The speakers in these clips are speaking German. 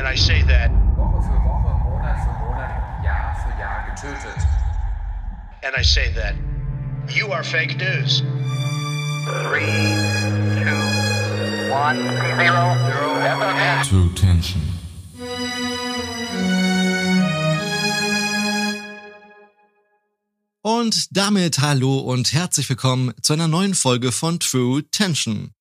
And I say that Woche für Woche, Monat für Monat, Jahr für Jahr getötet. and I say that you are fake news. Three, two, one, zero, zero. True Tension. Und damit hallo und herzlich willkommen zu einer neuen Folge von True Tension.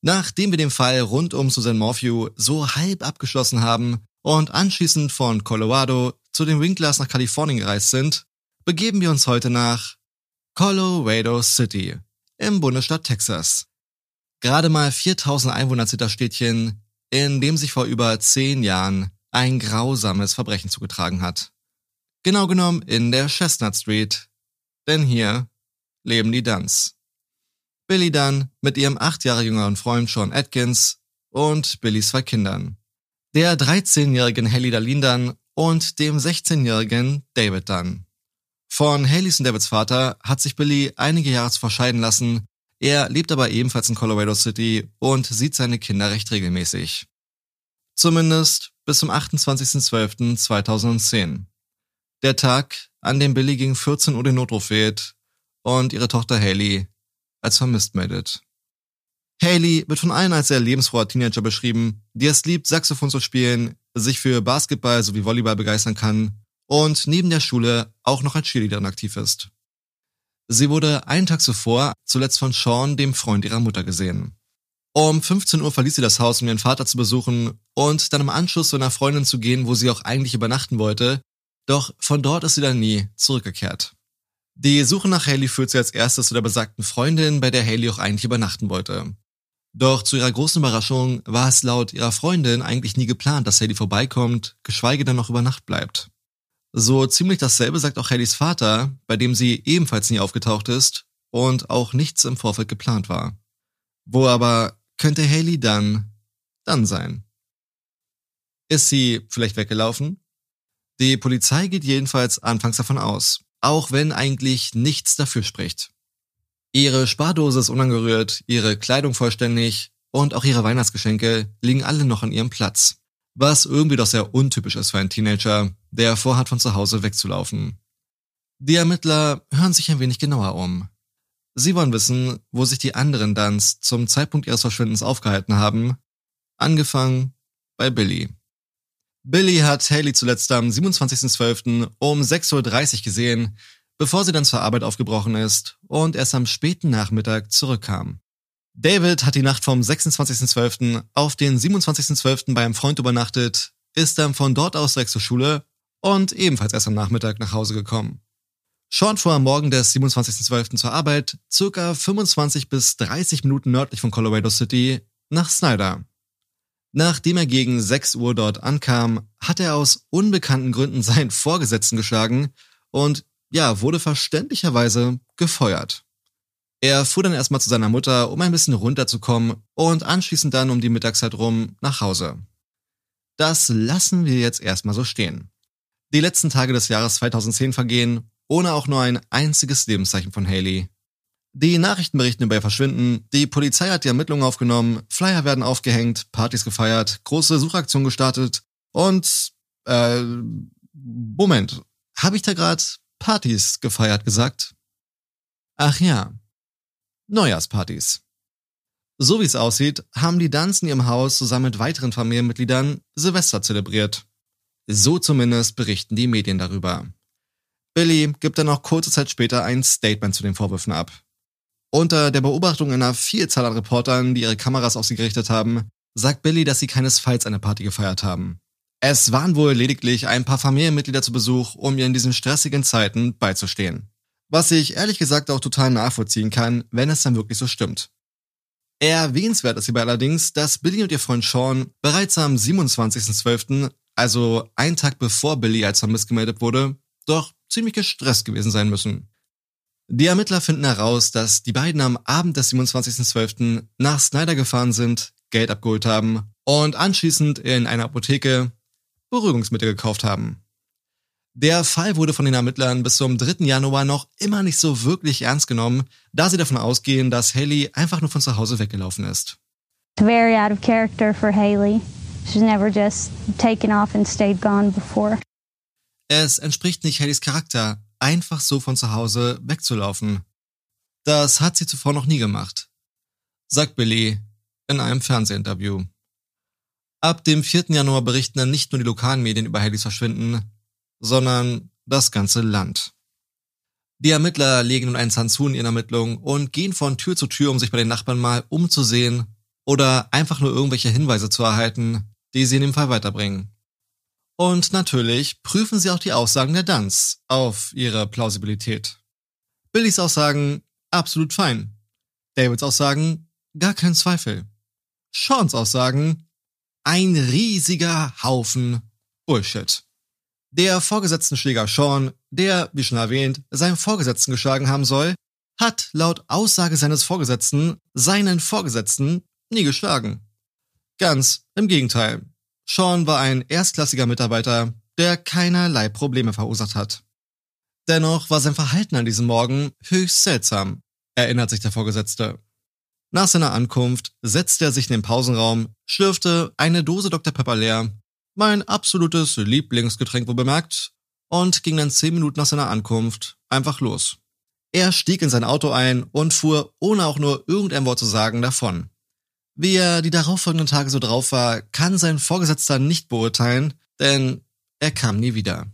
Nachdem wir den Fall rund um Susan Morphew so halb abgeschlossen haben und anschließend von Colorado zu den Winklers nach Kalifornien gereist sind, begeben wir uns heute nach Colorado City im Bundesstaat Texas. Gerade mal 4000 Einwohner zieht das Städtchen, in dem sich vor über zehn Jahren ein grausames Verbrechen zugetragen hat. Genau genommen in der Chestnut Street, denn hier leben die Duns. Billy Dunn mit ihrem acht Jahre jüngeren Freund Sean Atkins und Billys zwei Kindern. Der 13-jährigen Haley Darlene Dunn und dem 16-jährigen David Dunn. Von Haleys und Davids Vater hat sich Billy einige Jahre zuvor scheiden lassen, er lebt aber ebenfalls in Colorado City und sieht seine Kinder recht regelmäßig. Zumindest bis zum 28.12.2010. Der Tag, an dem Billy gegen 14 Uhr den Notruf wählt und ihre Tochter Haley als vermisst meldet. Haley wird von allen als sehr lebensfroher Teenager beschrieben, die es liebt, Saxophon zu spielen, sich für Basketball sowie Volleyball begeistern kann und neben der Schule auch noch als Cheerleaderin aktiv ist. Sie wurde einen Tag zuvor zuletzt von Sean, dem Freund ihrer Mutter, gesehen. Um 15 Uhr verließ sie das Haus, um ihren Vater zu besuchen und dann im Anschluss zu einer Freundin zu gehen, wo sie auch eigentlich übernachten wollte, doch von dort ist sie dann nie zurückgekehrt. Die Suche nach Haley führt sie als erstes zu der besagten Freundin, bei der Haley auch eigentlich übernachten wollte. Doch zu ihrer großen Überraschung war es laut ihrer Freundin eigentlich nie geplant, dass Haley vorbeikommt, geschweige denn noch über Nacht bleibt. So ziemlich dasselbe sagt auch Haleys Vater, bei dem sie ebenfalls nie aufgetaucht ist und auch nichts im Vorfeld geplant war. Wo aber könnte Haley dann dann sein? Ist sie vielleicht weggelaufen? Die Polizei geht jedenfalls anfangs davon aus, auch wenn eigentlich nichts dafür spricht. Ihre Spardose ist unangerührt, ihre Kleidung vollständig und auch ihre Weihnachtsgeschenke liegen alle noch an ihrem Platz, was irgendwie doch sehr untypisch ist für einen Teenager, der vorhat, von zu Hause wegzulaufen. Die Ermittler hören sich ein wenig genauer um. Sie wollen wissen, wo sich die anderen Duns zum Zeitpunkt ihres Verschwindens aufgehalten haben, angefangen bei Billy. Billy hat Haley zuletzt am 27.12. um 6.30 Uhr gesehen, bevor sie dann zur Arbeit aufgebrochen ist und erst am späten Nachmittag zurückkam. David hat die Nacht vom 26.12. auf den 27.12. bei einem Freund übernachtet, ist dann von dort aus direkt zur Schule und ebenfalls erst am Nachmittag nach Hause gekommen. Sean fuhr am Morgen des 27.12. zur Arbeit, circa 25 bis 30 Minuten nördlich von Colorado City, nach Snyder. Nachdem er gegen 6 Uhr dort ankam, hat er aus unbekannten Gründen seinen Vorgesetzten geschlagen und ja, wurde verständlicherweise gefeuert. Er fuhr dann erstmal zu seiner Mutter, um ein bisschen runterzukommen und anschließend dann um die Mittagszeit rum nach Hause. Das lassen wir jetzt erstmal so stehen. Die letzten Tage des Jahres 2010 vergehen, ohne auch nur ein einziges Lebenszeichen von Haley. Die Nachrichten berichten über ihr Verschwinden, die Polizei hat die Ermittlungen aufgenommen, Flyer werden aufgehängt, Partys gefeiert, große Suchaktionen gestartet und äh, Moment, habe ich da gerade Partys gefeiert gesagt? Ach ja, Neujahrspartys. So wie es aussieht, haben die Duns in ihrem Haus zusammen mit weiteren Familienmitgliedern Silvester zelebriert. So zumindest berichten die Medien darüber. Billy gibt dann noch kurze Zeit später ein Statement zu den Vorwürfen ab. Unter der Beobachtung einer Vielzahl an Reportern, die ihre Kameras auf sie gerichtet haben, sagt Billy, dass sie keinesfalls eine Party gefeiert haben. Es waren wohl lediglich ein paar Familienmitglieder zu Besuch, um ihr in diesen stressigen Zeiten beizustehen. Was ich ehrlich gesagt auch total nachvollziehen kann, wenn es dann wirklich so stimmt. Erwähnenswert ist hierbei allerdings, dass Billy und ihr Freund Sean bereits am 27.12., also einen Tag bevor Billy als vermisst gemeldet wurde, doch ziemlich gestresst gewesen sein müssen. Die Ermittler finden heraus, dass die beiden am Abend des 27.12. nach Snyder gefahren sind, Geld abgeholt haben und anschließend in einer Apotheke Beruhigungsmittel gekauft haben. Der Fall wurde von den Ermittlern bis zum 3. Januar noch immer nicht so wirklich ernst genommen, da sie davon ausgehen, dass Haley einfach nur von zu Hause weggelaufen ist. Very out of character for Haley. She's never just taken off and stayed gone before. Es entspricht nicht Haleys Charakter, einfach so von zu Hause wegzulaufen. Das hat sie zuvor noch nie gemacht, sagt Billy in einem Fernsehinterview. Ab dem 4. Januar berichten dann nicht nur die lokalen Medien über Haleys Verschwinden, sondern das ganze Land. Die Ermittler legen nun einen Zahn zu in ihren Ermittlungen und gehen von Tür zu Tür, um sich bei den Nachbarn mal umzusehen oder einfach nur irgendwelche Hinweise zu erhalten, die sie in dem Fall weiterbringen. Und natürlich prüfen sie auch die Aussagen der Dunns auf ihre Plausibilität. Billys Aussagen absolut fein. Davids Aussagen gar kein Zweifel. Seans Aussagen ein riesiger Haufen Bullshit. Der vorgesetzten Schläger Sean, der, wie schon erwähnt, seinen Vorgesetzten geschlagen haben soll, hat laut Aussage seines Vorgesetzten seinen Vorgesetzten nie geschlagen. Ganz im Gegenteil. Sean war ein erstklassiger Mitarbeiter, der keinerlei Probleme verursacht hat. Dennoch war sein Verhalten an diesem Morgen höchst seltsam, erinnert sich der Vorgesetzte. Nach seiner Ankunft setzte er sich in den Pausenraum, schlürfte eine Dose Dr. Pepper leer, mein absolutes Lieblingsgetränk wohl bemerkt, und ging dann zehn Minuten nach seiner Ankunft einfach los. Er stieg in sein Auto ein und fuhr, ohne auch nur irgendein Wort zu sagen, davon. Wie er die darauffolgenden Tage so drauf war, kann sein Vorgesetzter nicht beurteilen, denn er kam nie wieder.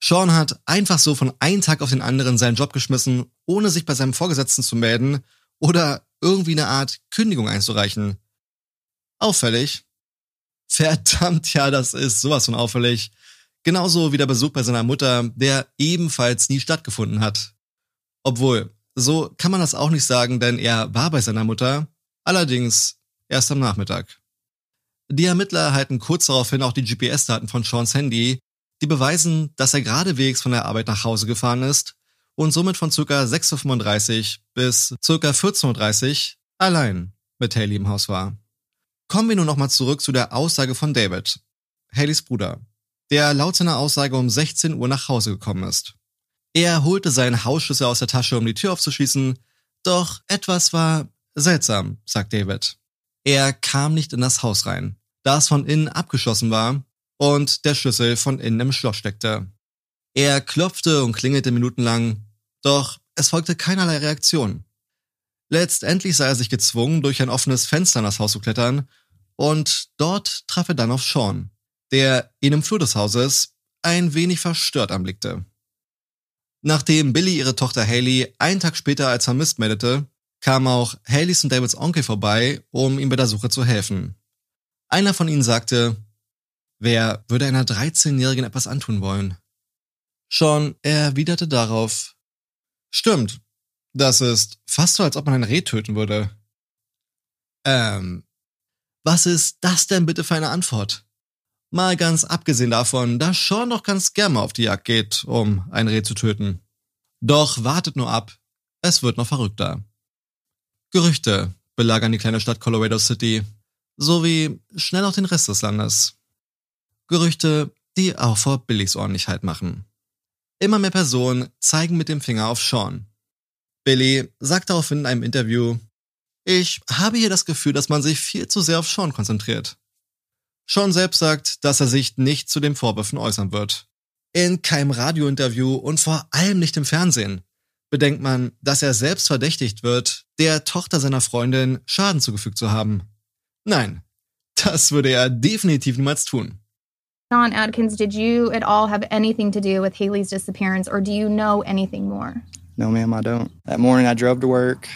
Sean hat einfach so von einem Tag auf den anderen seinen Job geschmissen, ohne sich bei seinem Vorgesetzten zu melden oder irgendwie eine Art Kündigung einzureichen. Auffällig. Verdammt, ja, das ist sowas von auffällig. Genauso wie der Besuch bei seiner Mutter, der ebenfalls nie stattgefunden hat. Obwohl, so kann man das auch nicht sagen, denn er war bei seiner Mutter, allerdings erst am Nachmittag. Die Ermittler erhalten kurz daraufhin auch die GPS-Daten von Seans Handy, die beweisen, dass er geradewegs von der Arbeit nach Hause gefahren ist und somit von ca. 6.35 Uhr bis ca. 14.30 Uhr allein mit Haley im Haus war. Kommen wir nun nochmal zurück zu der Aussage von David, Haleys Bruder, der laut seiner Aussage um 16 Uhr nach Hause gekommen ist. Er holte seinen Hausschlüssel aus der Tasche, um die Tür aufzuschließen, doch etwas war seltsam, sagt David. Er kam nicht in das Haus rein, da es von innen abgeschlossen war und der Schlüssel von innen im Schloss steckte. Er klopfte und klingelte minutenlang, doch es folgte keinerlei Reaktion. Letztendlich sah er sich gezwungen, durch ein offenes Fenster in das Haus zu klettern, und dort traf er dann auf Sean, der ihn im Flur des Hauses ein wenig verstört anblickte. Nachdem Billy ihre Tochter Haley einen Tag später als vermisst meldete, kam auch Haleys und Davids Onkel vorbei, um ihm bei der Suche zu helfen. Einer von ihnen sagte, wer würde einer 13-Jährigen etwas antun wollen? Sean erwiderte darauf, stimmt, das ist fast so, als ob man ein Reh töten würde. Ähm, was ist das denn bitte für eine Antwort? Mal ganz abgesehen davon, dass Sean doch ganz gern mal auf die Jagd geht, um ein Reh zu töten. Doch wartet nur ab, es wird noch verrückter. Gerüchte belagern die kleine Stadt Colorado City, sowie schnell auch den Rest des Landes. Gerüchte, die auch vor Billys Ordentlichkeit machen. Immer mehr Personen zeigen mit dem Finger auf Sean. Billy sagt daraufhin in einem Interview, ich habe hier das Gefühl, dass man sich viel zu sehr auf Sean konzentriert. Sean selbst sagt, dass er sich nicht zu den Vorwürfen äußern wird. In keinem Radiointerview und vor allem nicht im Fernsehen bedenkt man, dass er selbst verdächtigt wird, der Tochter seiner Freundin Schaden zugefügt zu haben. Nein, das würde er definitiv niemals tun. Sean Atkins, did you at all have anything to do with Haley's disappearance, or do you know anything more? No, ma'am, I don't. That morning I drove to work.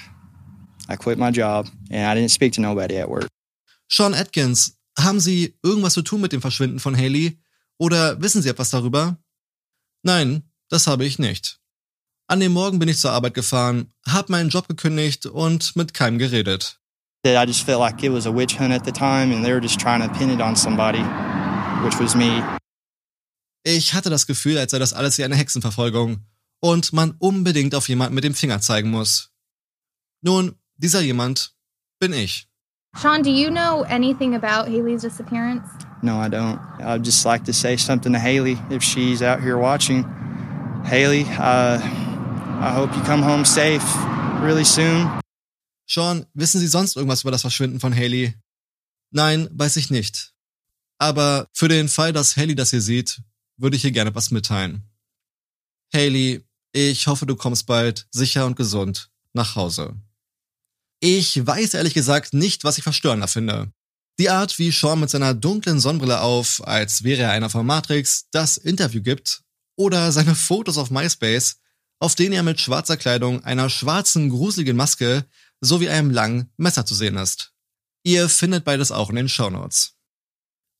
I quit my job, and I didn't speak to nobody at work. Sean Atkins, haben Sie irgendwas zu tun mit dem Verschwinden von Haley? Oder wissen Sie etwas darüber? Nein, das habe ich nicht. An dem Morgen bin ich zur Arbeit gefahren, habe meinen Job gekündigt und mit keinem geredet. I just felt like it was a witch hunt at the time, and they were just trying to pin it on somebody, which was me. Ich hatte das Gefühl, als sei das alles wie eine Hexenverfolgung und man unbedingt auf jemanden mit dem Finger zeigen muss. Nun, dieser jemand bin ich. Sean, do you know anything about Haley's disappearance? No, I don't. I'd just like to say something to Haley if she's out here watching. Haley, uh, I hope you come home safe really soon. Sean, wissen Sie sonst irgendwas über das Verschwinden von Haley? Nein, weiß ich nicht. Aber für den Fall, dass Haley das hier sieht, würde ich hier gerne was mitteilen. Haley, ich hoffe, du kommst bald sicher und gesund nach Hause. Ich weiß ehrlich gesagt nicht, was ich verstörender finde. Die Art, wie Sean mit seiner dunklen Sonnenbrille auf, als wäre er einer von Matrix, das Interview gibt, oder seine Fotos auf MySpace, auf denen er mit schwarzer Kleidung, einer schwarzen, gruseligen Maske sowie einem langen Messer zu sehen ist. Ihr findet beides auch in den Shownotes.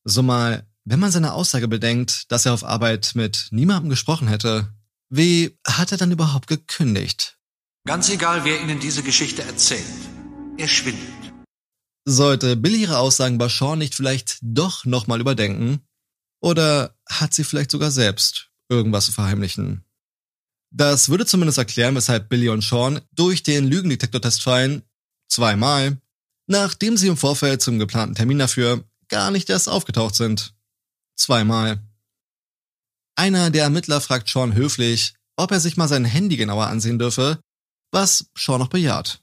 So mal, wenn man seine Aussage bedenkt, dass er auf Arbeit mit niemandem gesprochen hätte, wie hat er dann überhaupt gekündigt? Ganz egal, wer Ihnen diese Geschichte erzählt. Er schwindelt. Sollte Billy ihre Aussagen bei Sean nicht vielleicht doch nochmal überdenken? Oder hat sie vielleicht sogar selbst irgendwas zu verheimlichen? Das würde zumindest erklären, weshalb Billy und Sean durch den Lügendetektortest fallen, zweimal, nachdem sie im Vorfeld zum geplanten Termin dafür gar nicht erst aufgetaucht sind. Zweimal. Einer der Ermittler fragt Sean höflich, ob er sich mal sein Handy genauer ansehen dürfe, was Sean noch bejaht.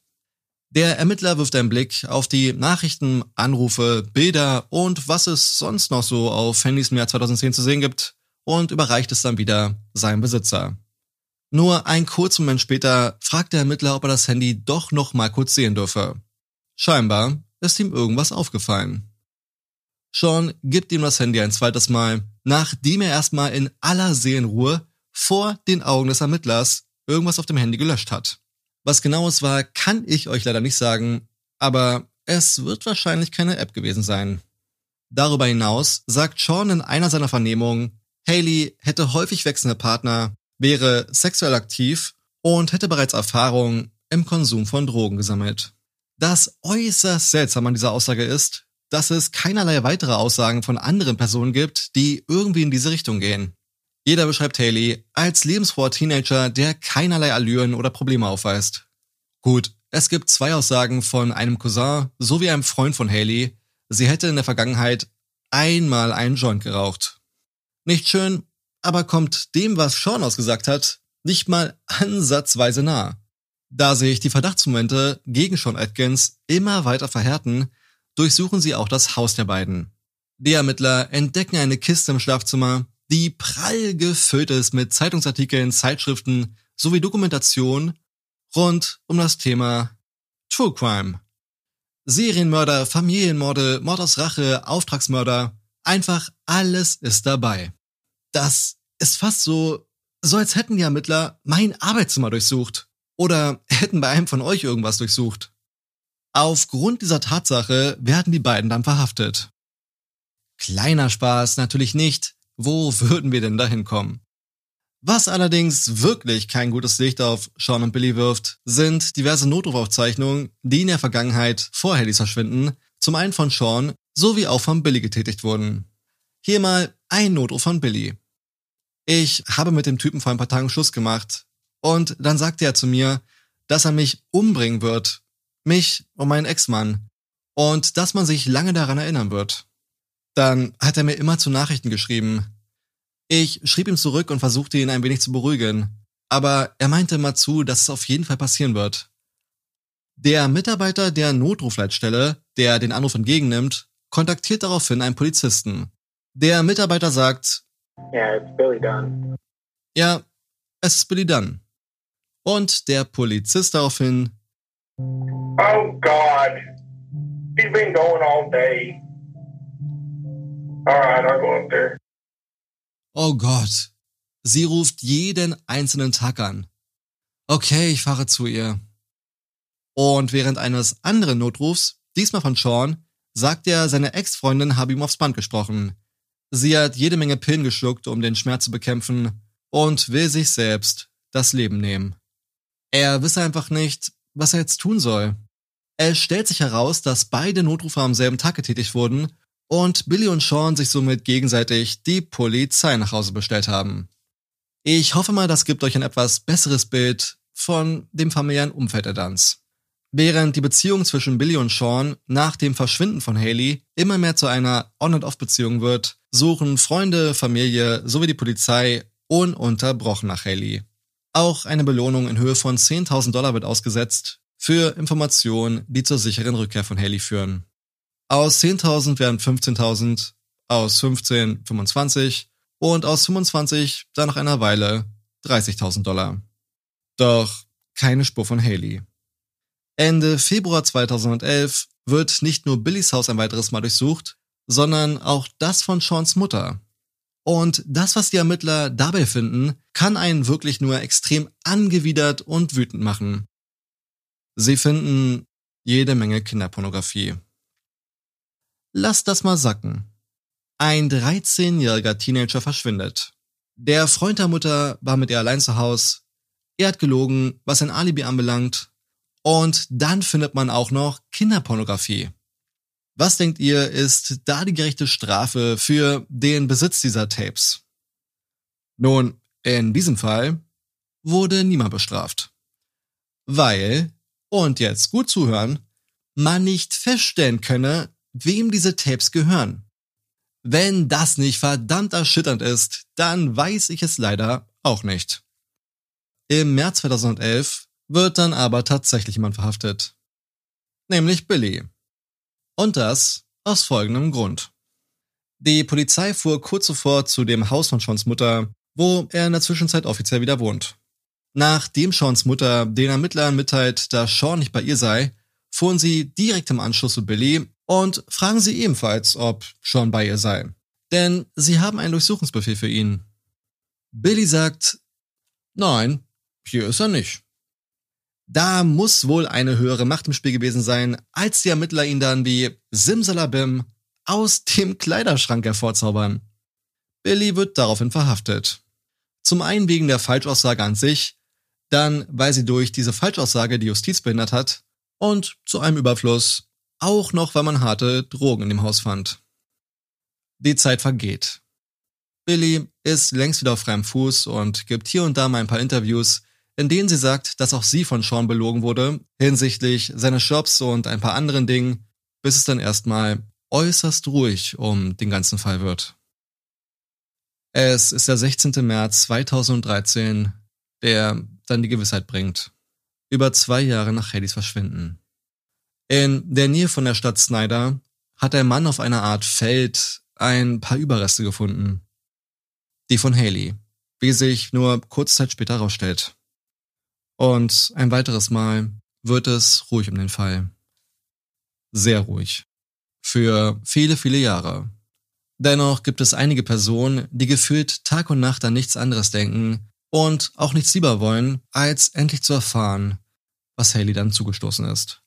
Der Ermittler wirft einen Blick auf die Nachrichten, Anrufe, Bilder und was es sonst noch so auf Handys im Jahr 2010 zu sehen gibt und überreicht es dann wieder seinem Besitzer. Nur ein kurzen Moment später fragt der Ermittler, ob er das Handy doch noch mal kurz sehen dürfe. Scheinbar ist ihm irgendwas aufgefallen. Sean gibt ihm das Handy ein zweites Mal, nachdem er erstmal in aller Seelenruhe vor den Augen des Ermittlers irgendwas auf dem Handy gelöscht hat. Was genau es war, kann ich euch leider nicht sagen, aber es wird wahrscheinlich keine App gewesen sein. Darüber hinaus sagt Sean in einer seiner Vernehmungen, Haley hätte häufig wechselnde Partner, wäre sexuell aktiv und hätte bereits Erfahrung im Konsum von Drogen gesammelt. Das äußerst seltsam an dieser Aussage ist, dass es keinerlei weitere Aussagen von anderen Personen gibt, die irgendwie in diese Richtung gehen. Jeder beschreibt Haley als lebensfroher Teenager, der keinerlei Allüren oder Probleme aufweist. Gut, es gibt zwei Aussagen von einem Cousin sowie einem Freund von Haley. Sie hätte in der Vergangenheit einmal einen Joint geraucht. Nicht schön, aber kommt dem, was Sean ausgesagt hat, nicht mal ansatzweise nah. Da sich die Verdachtsmomente gegen Sean Atkins immer weiter verhärten, durchsuchen sie auch das Haus der beiden. Die Ermittler entdecken eine Kiste im Schlafzimmer, die prall gefüllt ist mit Zeitungsartikeln, Zeitschriften sowie Dokumentation rund um das Thema True Crime. Serienmörder, Familienmorde, Mord aus Rache, Auftragsmörder, einfach alles ist dabei. Das ist fast so, so als hätten die Ermittler mein Arbeitszimmer durchsucht oder hätten bei einem von euch irgendwas durchsucht. Aufgrund dieser Tatsache werden die beiden dann verhaftet. Kleiner Spaß natürlich nicht, wo würden wir denn dahin kommen? Was allerdings wirklich kein gutes Licht auf Sean und Billy wirft, sind diverse Notrufaufzeichnungen, die in der Vergangenheit vor Hallys Verschwinden zum einen von Sean sowie auch von Billy getätigt wurden. Hier mal ein Notruf von Billy. Ich habe mit dem Typen vor ein paar Tagen Schluss gemacht und dann sagte er zu mir, dass er mich umbringen wird, mich und meinen Ex-Mann und dass man sich lange daran erinnern wird. Dann hat er mir immer zu Nachrichten geschrieben. Ich schrieb ihm zurück und versuchte ihn ein wenig zu beruhigen, aber er meinte immer zu, dass es auf jeden Fall passieren wird. Der Mitarbeiter der Notrufleitstelle, der den Anruf entgegennimmt, kontaktiert daraufhin einen Polizisten. Der Mitarbeiter sagt, Yeah, it's Billy Dunn. ja, es ist Billy Dunn. Und der Polizist daraufhin, Oh God, he's been going all day. All right, I'll go up there. oh Gott, sie ruft jeden einzelnen Tag an. Okay, ich fahre zu ihr. Und während eines anderen Notrufs, diesmal von Sean, sagt er, seine Ex-Freundin habe ihm aufs Band gesprochen. Sie hat jede Menge Pillen geschluckt, um den Schmerz zu bekämpfen und will sich selbst das Leben nehmen. Er wisse einfach nicht, was er jetzt tun soll. Es stellt sich heraus, dass beide Notrufe am selben Tag getätigt wurden und Billy und Sean sich somit gegenseitig die Polizei nach Hause bestellt haben. Ich hoffe mal, das gibt euch ein etwas besseres Bild von dem familiären Umfeld der Duns. Während die Beziehung zwischen Billy und Sean nach dem Verschwinden von Haley immer mehr zu einer On-and-Off-Beziehung wird, suchen Freunde, Familie sowie die Polizei ununterbrochen nach Haley. Auch eine Belohnung in Höhe von 10.000 Dollar wird ausgesetzt für Informationen, die zur sicheren Rückkehr von Haley führen. Aus 10.000 werden 15.000, aus 15 25 und aus 25 dann nach einer Weile 30.000 Dollar. Doch keine Spur von Haley. Ende Februar 2011 wird nicht nur Billys Haus ein weiteres Mal durchsucht, sondern auch das von Seans Mutter. Und das, was die Ermittler dabei finden, kann einen wirklich nur extrem angewidert und wütend machen. Sie finden jede Menge Kinderpornografie. Lass das mal sacken. Ein 13-jähriger Teenager verschwindet. Der Freund der Mutter war mit ihr allein zu Hause. Er hat gelogen, was sein Alibi anbelangt. Und dann findet man auch noch Kinderpornografie. Was denkt ihr, ist da die gerechte Strafe für den Besitz dieser Tapes? Nun, in diesem Fall wurde niemand bestraft. Weil, und jetzt gut zuhören, man nicht feststellen könne, wem diese Tapes gehören. Wenn das nicht verdammt erschütternd ist, dann weiß ich es leider auch nicht. Im März 2011 wird dann aber tatsächlich jemand verhaftet. Nämlich Billy. Und das aus folgendem Grund. Die Polizei fuhr kurz zuvor zu dem Haus von Seans Mutter, wo er in der Zwischenzeit offiziell wieder wohnt. Nachdem Seans Mutter den Ermittlern mitteilt, dass Sean nicht bei ihr sei, fuhren sie direkt im Anschluss zu Billy und fragen sie ebenfalls, ob Sean bei ihr sei. Denn sie haben einen Durchsuchungsbefehl für ihn. Billy sagt, nein, hier ist er nicht. Da muss wohl eine höhere Macht im Spiel gewesen sein, als die Ermittler ihn dann wie Simsalabim aus dem Kleiderschrank hervorzaubern. Billy wird daraufhin verhaftet. Zum einen wegen der Falschaussage an sich, dann weil sie durch diese Falschaussage die Justiz behindert hat und zu einem Überfluss auch noch, weil man harte Drogen in dem Haus fand. Die Zeit vergeht. Billy ist längst wieder auf freiem Fuß und gibt hier und da mal ein paar Interviews, in denen sie sagt, dass auch sie von Sean belogen wurde hinsichtlich seines Jobs und ein paar anderen Dingen, bis es dann erstmal äußerst ruhig um den ganzen Fall wird. Es ist der 16. März 2013, der dann die Gewissheit bringt. Über zwei Jahre nach Hallys Verschwinden. In der Nähe von der Stadt Snyder hat ein Mann auf einer Art Feld ein paar Überreste gefunden. Die von Haley, wie sich nur kurze Zeit später herausstellt. Und ein weiteres Mal wird es ruhig um den Fall. Sehr ruhig. Für viele, viele Jahre. Dennoch gibt es einige Personen, die gefühlt Tag und Nacht an nichts anderes denken und auch nichts lieber wollen, als endlich zu erfahren, was Haley dann zugestoßen ist.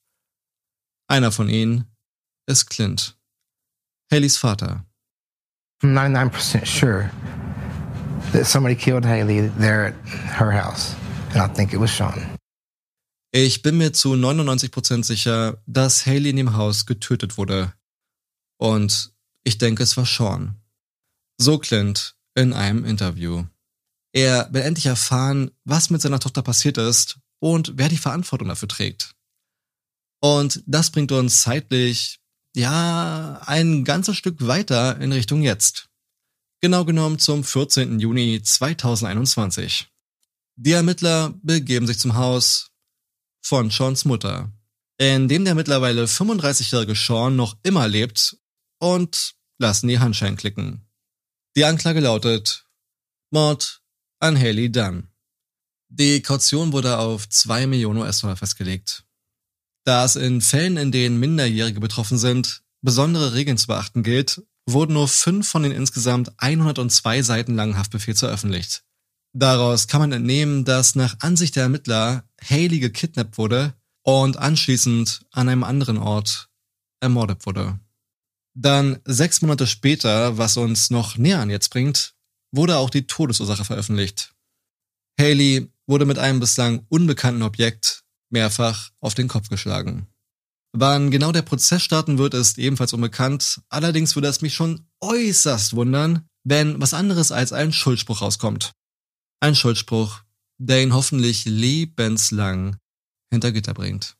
Einer von ihnen ist Clint, Haleys Vater. I'm 99% sure that somebody killed Haley there at her house. It was Sean. Ich bin mir zu 99% sicher, dass Haley in dem Haus getötet wurde. Und ich denke, es war Sean. So Clint in einem Interview. Er will endlich erfahren, was mit seiner Tochter passiert ist und wer die Verantwortung dafür trägt. Und das bringt uns zeitlich, ja, ein ganzes Stück weiter in Richtung jetzt. Genau genommen zum 14. Juni 2021. Die Ermittler begeben sich zum Haus von Seans Mutter, in dem der mittlerweile 35-jährige Sean noch immer lebt und lassen die Handschellen klicken. Die Anklage lautet Mord an Haley Dunn. Die Kaution wurde auf 2 Millionen US-Dollar festgelegt. Da es in Fällen, in denen Minderjährige betroffen sind, besondere Regeln zu beachten gilt, wurden nur fünf von den insgesamt 102 Seiten langen Haftbefehls veröffentlicht. Daraus kann man entnehmen, dass nach Ansicht der Ermittler Haley gekidnappt wurde und anschließend an einem anderen Ort ermordet wurde. Dann sechs Monate später, was uns noch näher an jetzt bringt, wurde auch die Todesursache veröffentlicht. Haley wurde mit einem bislang unbekannten Objekt mehrfach auf den Kopf geschlagen. Wann genau der Prozess starten wird, ist ebenfalls unbekannt. Allerdings würde es mich schon äußerst wundern, wenn was anderes als ein Schuldspruch rauskommt. Ein Schuldspruch, der ihn hoffentlich lebenslang hinter Gitter bringt.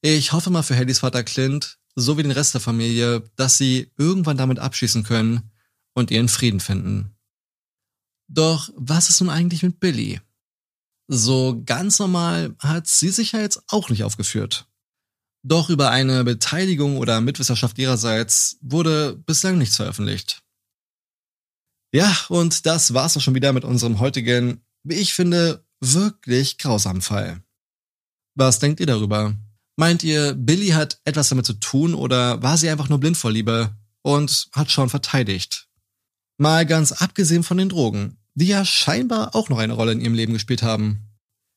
Ich hoffe mal für Hallys Vater Clint, sowie den Rest der Familie, dass sie irgendwann damit abschließen können und ihren Frieden finden. Doch was ist nun eigentlich mit Billy? So ganz normal hat sie sich ja jetzt auch nicht aufgeführt. Doch über eine Beteiligung oder Mitwissenschaft ihrerseits wurde bislang nichts veröffentlicht. Ja, und das war's auch schon wieder mit unserem heutigen, wie ich finde, wirklich grausamen Fall. Was denkt ihr darüber? Meint ihr, Billy hat etwas damit zu tun oder war sie einfach nur blind vor Liebe und hat schon verteidigt? Mal ganz abgesehen von den Drogen, die ja scheinbar auch noch eine Rolle in ihrem Leben gespielt haben.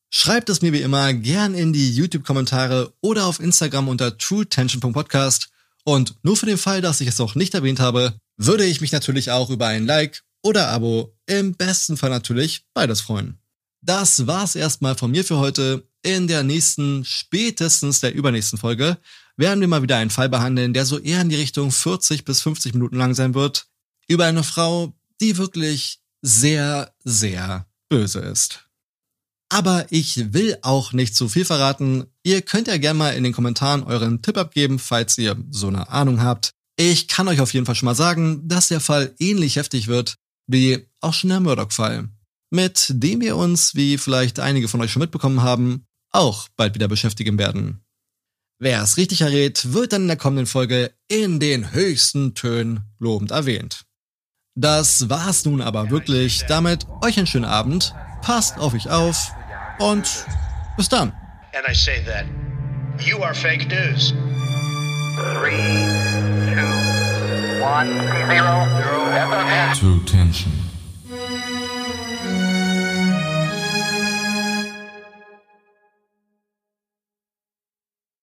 Schreibt es mir wie immer gern in die YouTube-Kommentare oder auf Instagram unter truetension.podcast. Und nur für den Fall, dass ich es noch nicht erwähnt habe, würde ich mich natürlich auch über ein Like oder Abo, im besten Fall natürlich beides freuen. Das war's erstmal von mir für heute. In der nächsten, spätestens der übernächsten Folge werden wir mal wieder einen Fall behandeln, der so eher in die Richtung 40 bis 50 Minuten lang sein wird. Über eine Frau, die wirklich sehr, sehr böse ist. Aber ich will auch nicht zu viel verraten. Ihr könnt ja gerne mal in den Kommentaren euren Tipp abgeben, falls ihr so eine Ahnung habt. Ich kann euch auf jeden Fall schon mal sagen, dass der Fall ähnlich heftig wird wie auch schon der Murdoch-Fall, mit dem wir uns, wie vielleicht einige von euch schon mitbekommen haben, auch bald wieder beschäftigen werden. Wer es richtig errät, wird dann in der kommenden Folge in den höchsten Tönen lobend erwähnt. Das war's nun aber wirklich. Damit euch einen schönen Abend, passt auf euch auf und bis dann. And I say that you are fake news. Three, two, one, zero, zero. True Tension.